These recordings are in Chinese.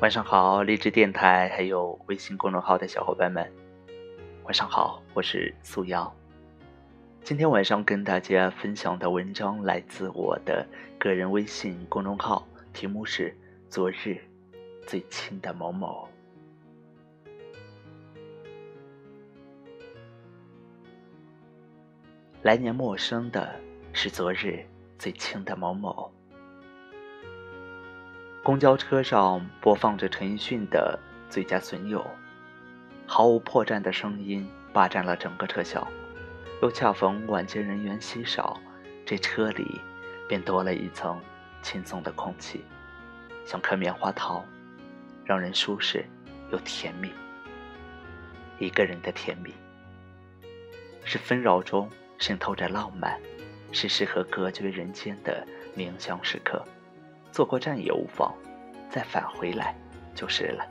晚上好，励志电台还有微信公众号的小伙伴们，晚上好，我是素瑶。今天晚上跟大家分享的文章来自我的个人微信公众号，题目是《昨日最亲的某某》。来年陌生的是昨日最亲的某某。公交车上播放着陈奕迅的《最佳损友》，毫无破绽的声音霸占了整个车厢。又恰逢晚间人员稀少，这车里便多了一层轻松的空气，像颗棉花糖，让人舒适又甜蜜。一个人的甜蜜，是纷扰中渗透着浪漫，是适合隔绝人间的冥想时刻。坐过站也无妨，再返回来就是了。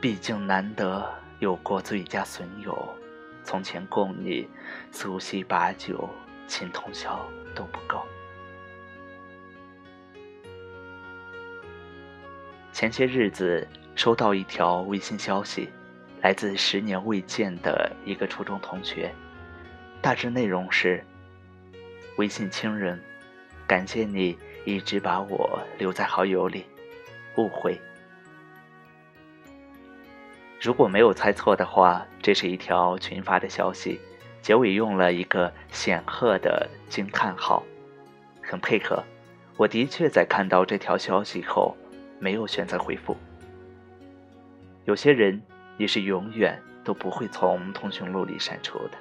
毕竟难得有过最佳损友，从前共你促膝把酒亲通宵都不够。前些日子收到一条微信消息，来自十年未见的一个初中同学，大致内容是。微信亲人，感谢你一直把我留在好友里。误会。如果没有猜错的话，这是一条群发的消息，结尾用了一个显赫的惊叹号，很配合。我的确在看到这条消息后，没有选择回复。有些人，你是永远都不会从通讯录里删除的。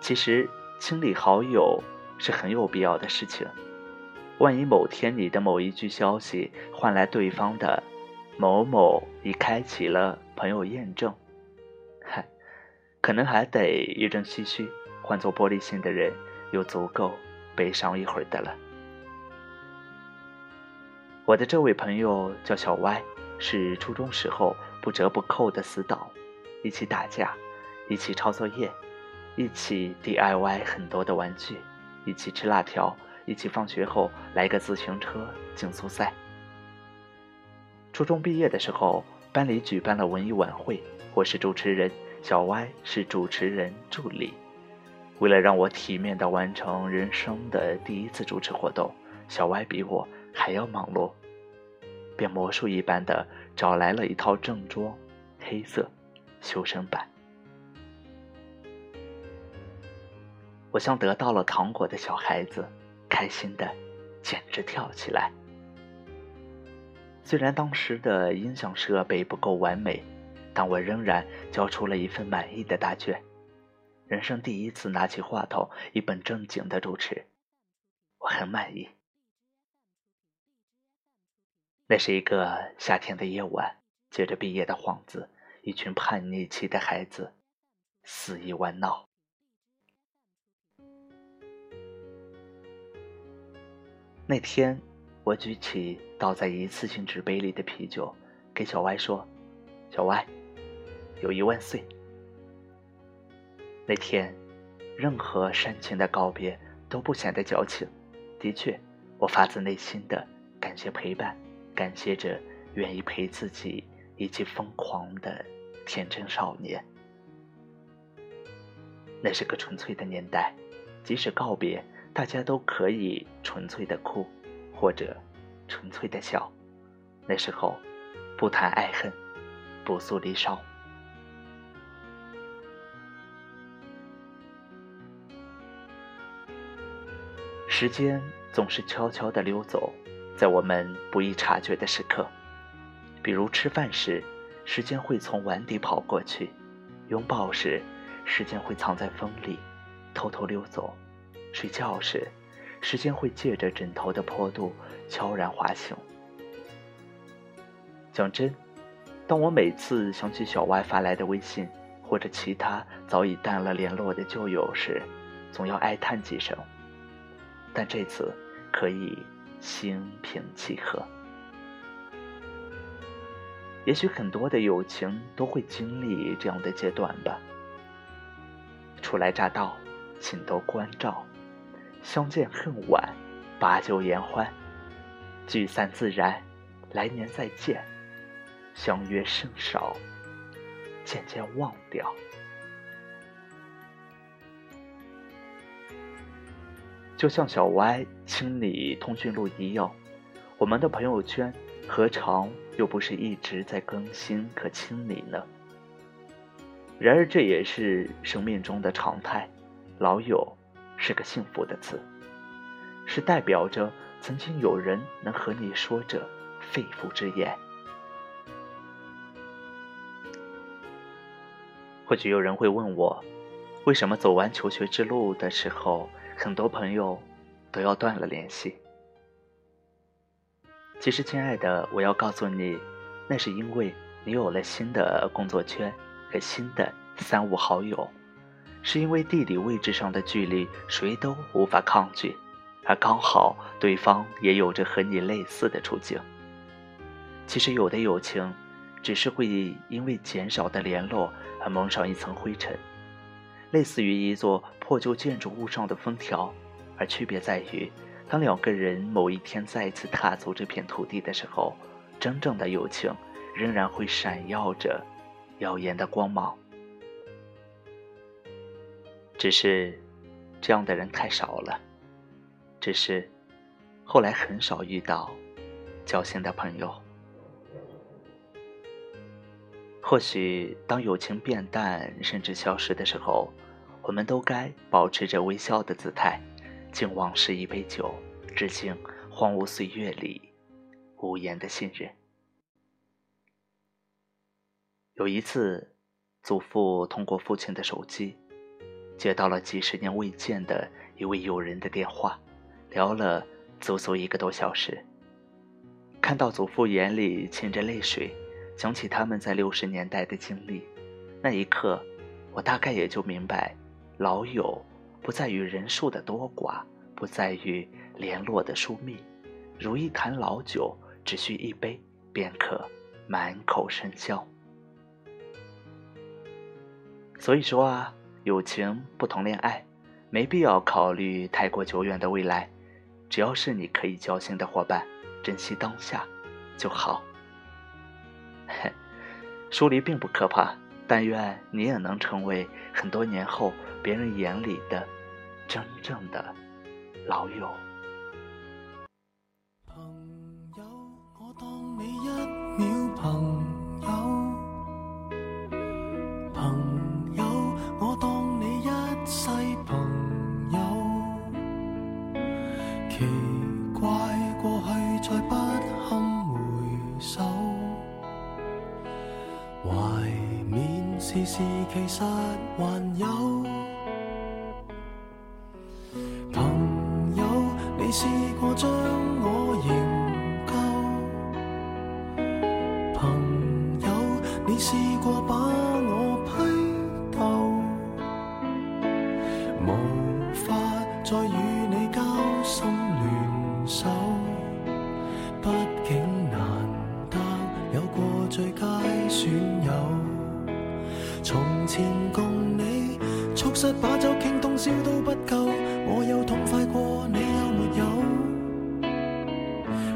其实。清理好友是很有必要的事情。万一某天你的某一句消息换来对方的某某已开启了朋友验证，嗨，可能还得一阵唏嘘。换做玻璃心的人，又足够悲伤一会儿的了。我的这位朋友叫小歪，是初中时候不折不扣的死党，一起打架，一起抄作业。一起 DIY 很多的玩具，一起吃辣条，一起放学后来个自行车竞速赛。初中毕业的时候，班里举办了文艺晚会，我是主持人，小歪是主持人助理。为了让我体面地完成人生的第一次主持活动，小歪比我还要忙碌，变魔术一般的找来了一套正装，黑色，修身版。我像得到了糖果的小孩子，开心的简直跳起来。虽然当时的音响设备不够完美，但我仍然交出了一份满意的答卷。人生第一次拿起话筒，一本正经的主持，我很满意。那是一个夏天的夜晚，借着毕业的幌子，一群叛逆期的孩子肆意玩闹。那天，我举起倒在一次性纸杯里的啤酒，给小歪说：“小歪，友谊万岁。”那天，任何煽情的告别都不显得矫情。的确，我发自内心的感谢陪伴，感谢着愿意陪自己一起疯狂的天真少年。那是个纯粹的年代，即使告别。大家都可以纯粹的哭，或者纯粹的笑。那时候，不谈爱恨，不诉离殇。时间总是悄悄的溜走，在我们不易察觉的时刻，比如吃饭时，时间会从碗底跑过去；拥抱时，时间会藏在风里，偷偷溜走。睡觉时，时间会借着枕头的坡度悄然滑行。讲真，当我每次想起小歪发来的微信，或者其他早已淡了联络的旧友时，总要哀叹几声。但这次可以心平气和。也许很多的友情都会经历这样的阶段吧。初来乍到，请多关照。相见恨晚，把酒言欢，聚散自然，来年再见。相约甚少，渐渐忘掉。就像小歪清理通讯录一样，我们的朋友圈何尝又不是一直在更新和清理呢？然而这也是生命中的常态。老友是个幸福的词，是代表着曾经有人能和你说着肺腑之言。或许有人会问我，为什么走完求学之路的时候，很多朋友都要断了联系？其实，亲爱的，我要告诉你，那是因为你有了新的工作圈和新的三五好友，是因为地理位置上的距离谁都无法抗拒，而刚好对方也有着和你类似的处境。其实，有的友情。只是会因为减少的联络而蒙上一层灰尘，类似于一座破旧建筑物上的封条，而区别在于，当两个人某一天再次踏足这片土地的时候，真正的友情仍然会闪耀着耀眼的光芒。只是这样的人太少了，只是后来很少遇到交心的朋友。或许当友情变淡甚至消失的时候，我们都该保持着微笑的姿态，敬往事一杯酒，致敬荒芜岁月里无言的信任。有一次，祖父通过父亲的手机，接到了几十年未见的一位友人的电话，聊了足足一个多小时。看到祖父眼里噙着泪水。想起他们在六十年代的经历，那一刻，我大概也就明白，老友不在于人数的多寡，不在于联络的疏密，如一坛老酒，只需一杯便可满口生香。所以说啊，友情不同恋爱，没必要考虑太过久远的未来，只要是你可以交心的伙伴，珍惜当下就好。疏离并不可怕，但愿你也能成为很多年后别人眼里的真正的老友。奇怪，过去再不堪回首。怀缅时事其实还有朋友，你试过将我营救？朋友，你试过把笑都不够，我有痛快过，你有没有？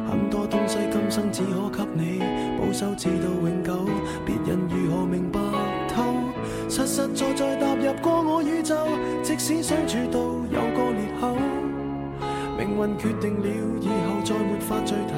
很多东西今生只可给你保守，至到永久，别人如何明白透？实实在在踏入过我宇宙，即使相处到有个裂口，命运决定了以后再没法聚头。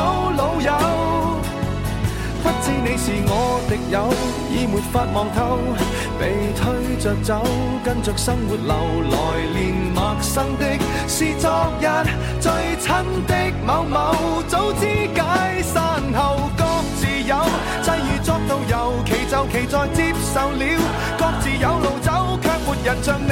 你是我敌友，已没法望透，被推着走，跟着生活流，来年陌生的是昨日最亲的某某，早知解散后各自有，际遇作到尤其就其在接受了，各自有路走，却没人像你